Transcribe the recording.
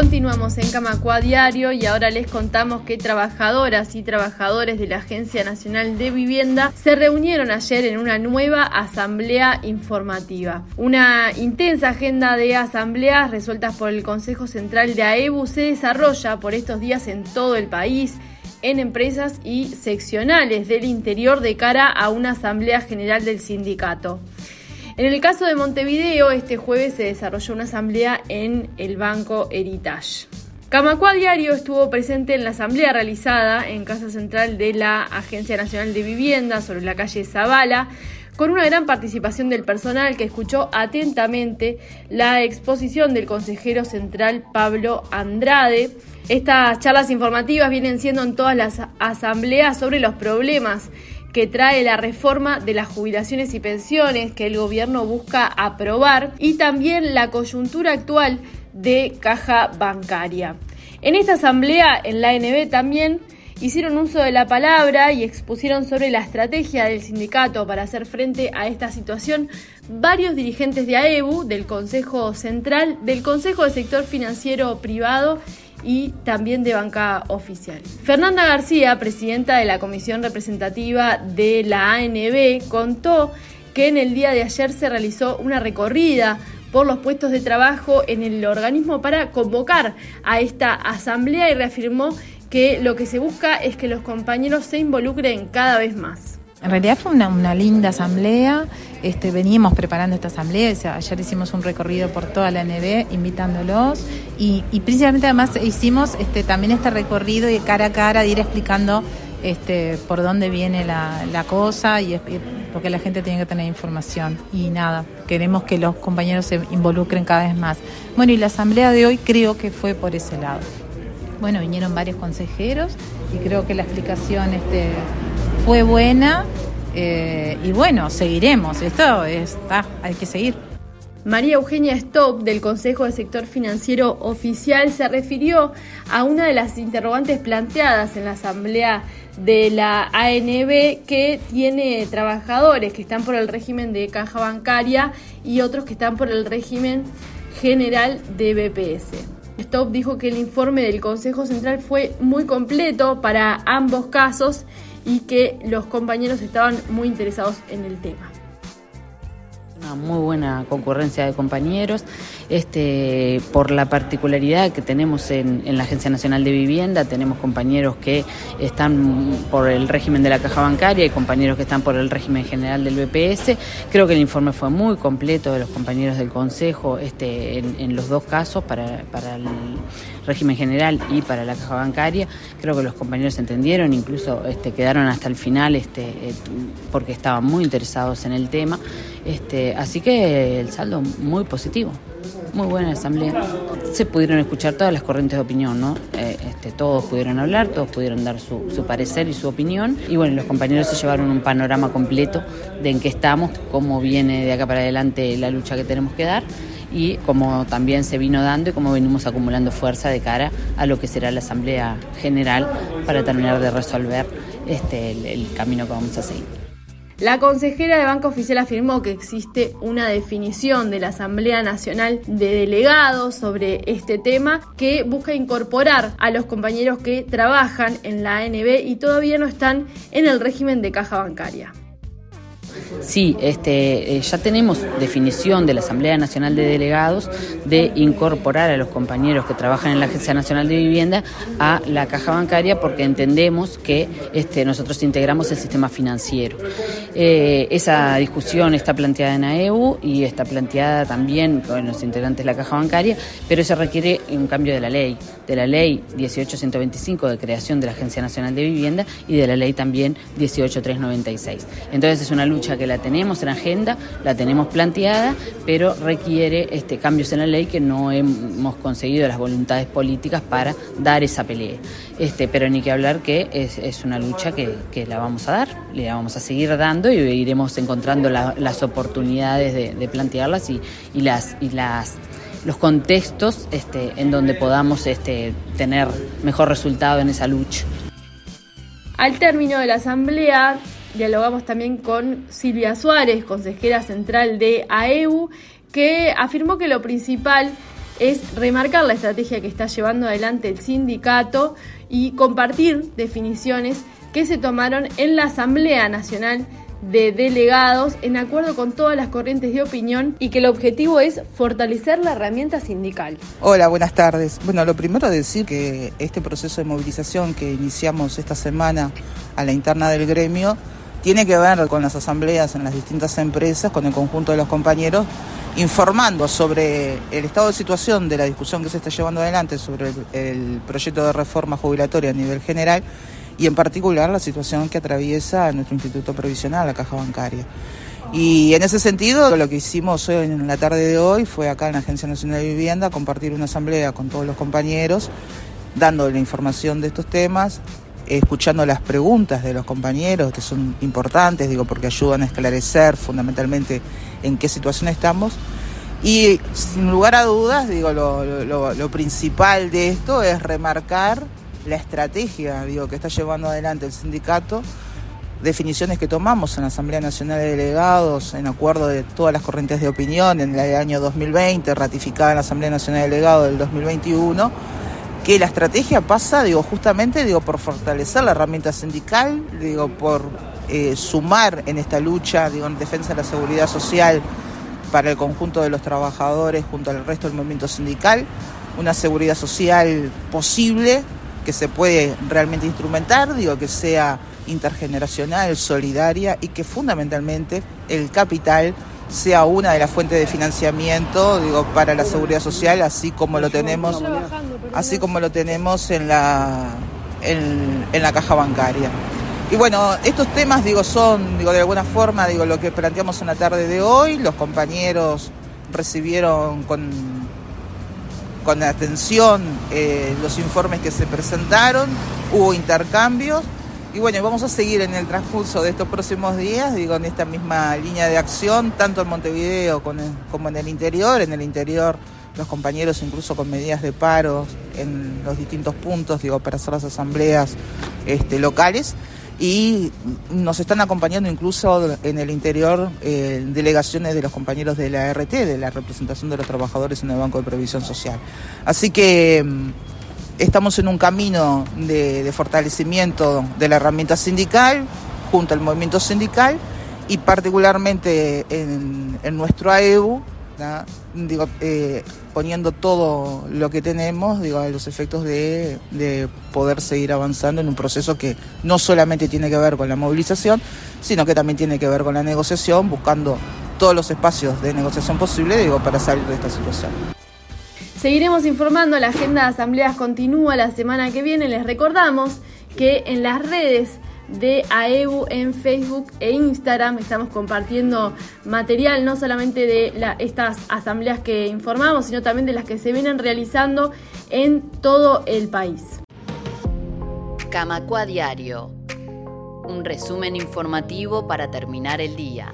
Continuamos en Camacua Diario y ahora les contamos que trabajadoras y trabajadores de la Agencia Nacional de Vivienda se reunieron ayer en una nueva asamblea informativa. Una intensa agenda de asambleas resueltas por el Consejo Central de AEBU se desarrolla por estos días en todo el país en empresas y seccionales del interior de cara a una asamblea general del sindicato. En el caso de Montevideo, este jueves se desarrolló una asamblea en el Banco Heritage. Camacua Diario estuvo presente en la asamblea realizada en Casa Central de la Agencia Nacional de Vivienda sobre la calle Zavala, con una gran participación del personal que escuchó atentamente la exposición del consejero central Pablo Andrade. Estas charlas informativas vienen siendo en todas las asambleas sobre los problemas que trae la reforma de las jubilaciones y pensiones que el gobierno busca aprobar y también la coyuntura actual de caja bancaria. En esta asamblea, en la ANB también, hicieron uso de la palabra y expusieron sobre la estrategia del sindicato para hacer frente a esta situación varios dirigentes de AEBU, del Consejo Central, del Consejo de Sector Financiero Privado y también de banca oficial. Fernanda García, presidenta de la Comisión Representativa de la ANB, contó que en el día de ayer se realizó una recorrida por los puestos de trabajo en el organismo para convocar a esta asamblea y reafirmó que lo que se busca es que los compañeros se involucren cada vez más. En realidad fue una, linda asamblea, este, veníamos preparando esta asamblea, ayer hicimos un recorrido por toda la NB invitándolos y, principalmente además hicimos este, también este recorrido de cara a cara de ir explicando este, por dónde viene la, cosa y, porque la gente tiene que tener información y nada, queremos que los compañeros se involucren cada vez más. Bueno, y la asamblea de hoy creo que fue por ese lado. Bueno, vinieron varios consejeros y creo que la explicación este, fue buena eh, y bueno, seguiremos. Esto está, hay que seguir. María Eugenia Stop, del Consejo de Sector Financiero Oficial, se refirió a una de las interrogantes planteadas en la Asamblea de la ANB que tiene trabajadores que están por el régimen de caja bancaria y otros que están por el régimen general de BPS. Stop dijo que el informe del Consejo Central fue muy completo para ambos casos y que los compañeros estaban muy interesados en el tema. Una muy buena concurrencia de compañeros, este, por la particularidad que tenemos en, la Agencia Nacional de Vivienda, tenemos compañeros que están por el régimen de la caja bancaria y compañeros que están por el régimen general del BPS. Creo que el informe fue muy completo de los compañeros del Consejo este, en, los dos casos, para, para el régimen general y para la caja bancaria. Creo que los compañeros entendieron, incluso este, quedaron hasta el final este, eh, porque estaban muy interesados en el tema. Este, así que el saldo muy positivo. Muy buena asamblea. Se pudieron escuchar todas las corrientes de opinión, ¿no? Eh, este, todos pudieron hablar, todos pudieron dar su, parecer y su opinión. Y bueno, los compañeros se llevaron un panorama completo de en qué estamos, cómo viene de acá para adelante la lucha que tenemos que dar y cómo también se vino dando y cómo venimos acumulando fuerza de cara a lo que será la Asamblea General para terminar de resolver este, el, camino que vamos a seguir. La consejera de Banco Oficial afirmó que existe una definición de la Asamblea Nacional de Delegados sobre este tema que busca incorporar a los compañeros que trabajan en la ANB y todavía no están en el régimen de caja bancaria. Sí, este, eh, ya tenemos definición de la Asamblea Nacional de Delegados de incorporar a los compañeros que trabajan en la Agencia Nacional de Vivienda a la caja bancaria porque entendemos que este, nosotros integramos el sistema financiero. Eh, esa discusión está planteada en AEU y está planteada también con los integrantes de la caja bancaria, pero eso requiere un cambio de la ley, de la ley 18125 de creación de la Agencia Nacional de Vivienda y de la ley también 18396. Entonces es una lucha que la tenemos en agenda, la tenemos planteada, pero requiere este, cambios en la ley que no hemos conseguido las voluntades políticas para dar esa pelea. Este, pero ni que hablar que es, una lucha que, la vamos a dar, le vamos a seguir dando y iremos encontrando las oportunidades de, plantearlas y, las, los contextos este, en donde podamos este, tener mejor resultado en esa lucha. Al término de la asamblea, dialogamos también con Silvia Suárez, consejera central de AEU, que afirmó que lo principal es remarcar la estrategia que está llevando adelante el sindicato y compartir definiciones que se tomaron en la Asamblea Nacional de delegados en acuerdo con todas las corrientes de opinión y que el objetivo es fortalecer la herramienta sindical. Hola, buenas tardes. Bueno, lo primero decir que este proceso de movilización que iniciamos esta semana a la interna del gremio tiene que ver con las asambleas en las distintas empresas, con el conjunto de los compañeros, informando sobre el estado de situación de la discusión que se está llevando adelante sobre el, el proyecto de reforma jubilatoria a nivel general y en particular la situación que atraviesa nuestro Instituto Provisional, la Caja Bancaria. Y en ese sentido, lo que hicimos hoy en la tarde de hoy fue acá en la Agencia Nacional de Vivienda compartir una asamblea con todos los compañeros, dando la información de estos temas, escuchando las preguntas de los compañeros, que son importantes, digo, porque ayudan a esclarecer fundamentalmente en qué situación estamos. Y sin lugar a dudas, digo, lo, lo, lo principal de esto es remarcar la estrategia digo, que está llevando adelante el sindicato, definiciones que tomamos en la Asamblea Nacional de Delegados, en acuerdo de todas las corrientes de opinión en el año 2020, ratificada en la Asamblea Nacional de Delegados del 2021, que la estrategia pasa, digo, justamente, digo, por fortalecer la herramienta sindical, digo, por eh, sumar en esta lucha, digo, en defensa de la seguridad social para el conjunto de los trabajadores junto al resto del movimiento sindical, una seguridad social posible que se puede realmente instrumentar, digo que sea intergeneracional, solidaria y que fundamentalmente el capital sea una de las fuentes de financiamiento, digo, para la seguridad social, así como lo tenemos, así como lo tenemos en la en, en la caja bancaria. Y bueno, estos temas, digo, son, digo, de alguna forma, digo, lo que planteamos en la tarde de hoy. Los compañeros recibieron con con atención eh, los informes que se presentaron, hubo intercambios. Y bueno, vamos a seguir en el transcurso de estos próximos días, digo, en esta misma línea de acción, tanto en Montevideo como en el interior, en el interior los compañeros incluso con medidas de paro en los distintos puntos, digo, para hacer las asambleas este, locales y nos están acompañando incluso en el interior eh, delegaciones de los compañeros de la RT, de la representación de los trabajadores en el Banco de Previsión Social. Así que mm, estamos en un camino de, fortalecimiento de la herramienta sindical junto al movimiento sindical y particularmente en, en nuestro AEU digo, eh, poniendo todo lo que tenemos, digo, los efectos de, de, poder seguir avanzando en un proceso que no solamente tiene que ver con la movilización, sino que también tiene que ver con la negociación, buscando todos los espacios de negociación posible, digo, para salir de esta situación. Seguiremos informando, la agenda de asambleas continúa la semana que viene, les recordamos que en las redes de AEU en Facebook e Instagram. Estamos compartiendo material no solamente de estas asambleas que informamos, sino también de las que se vienen realizando en todo el país. Camacua Diario. Un resumen informativo para terminar el día.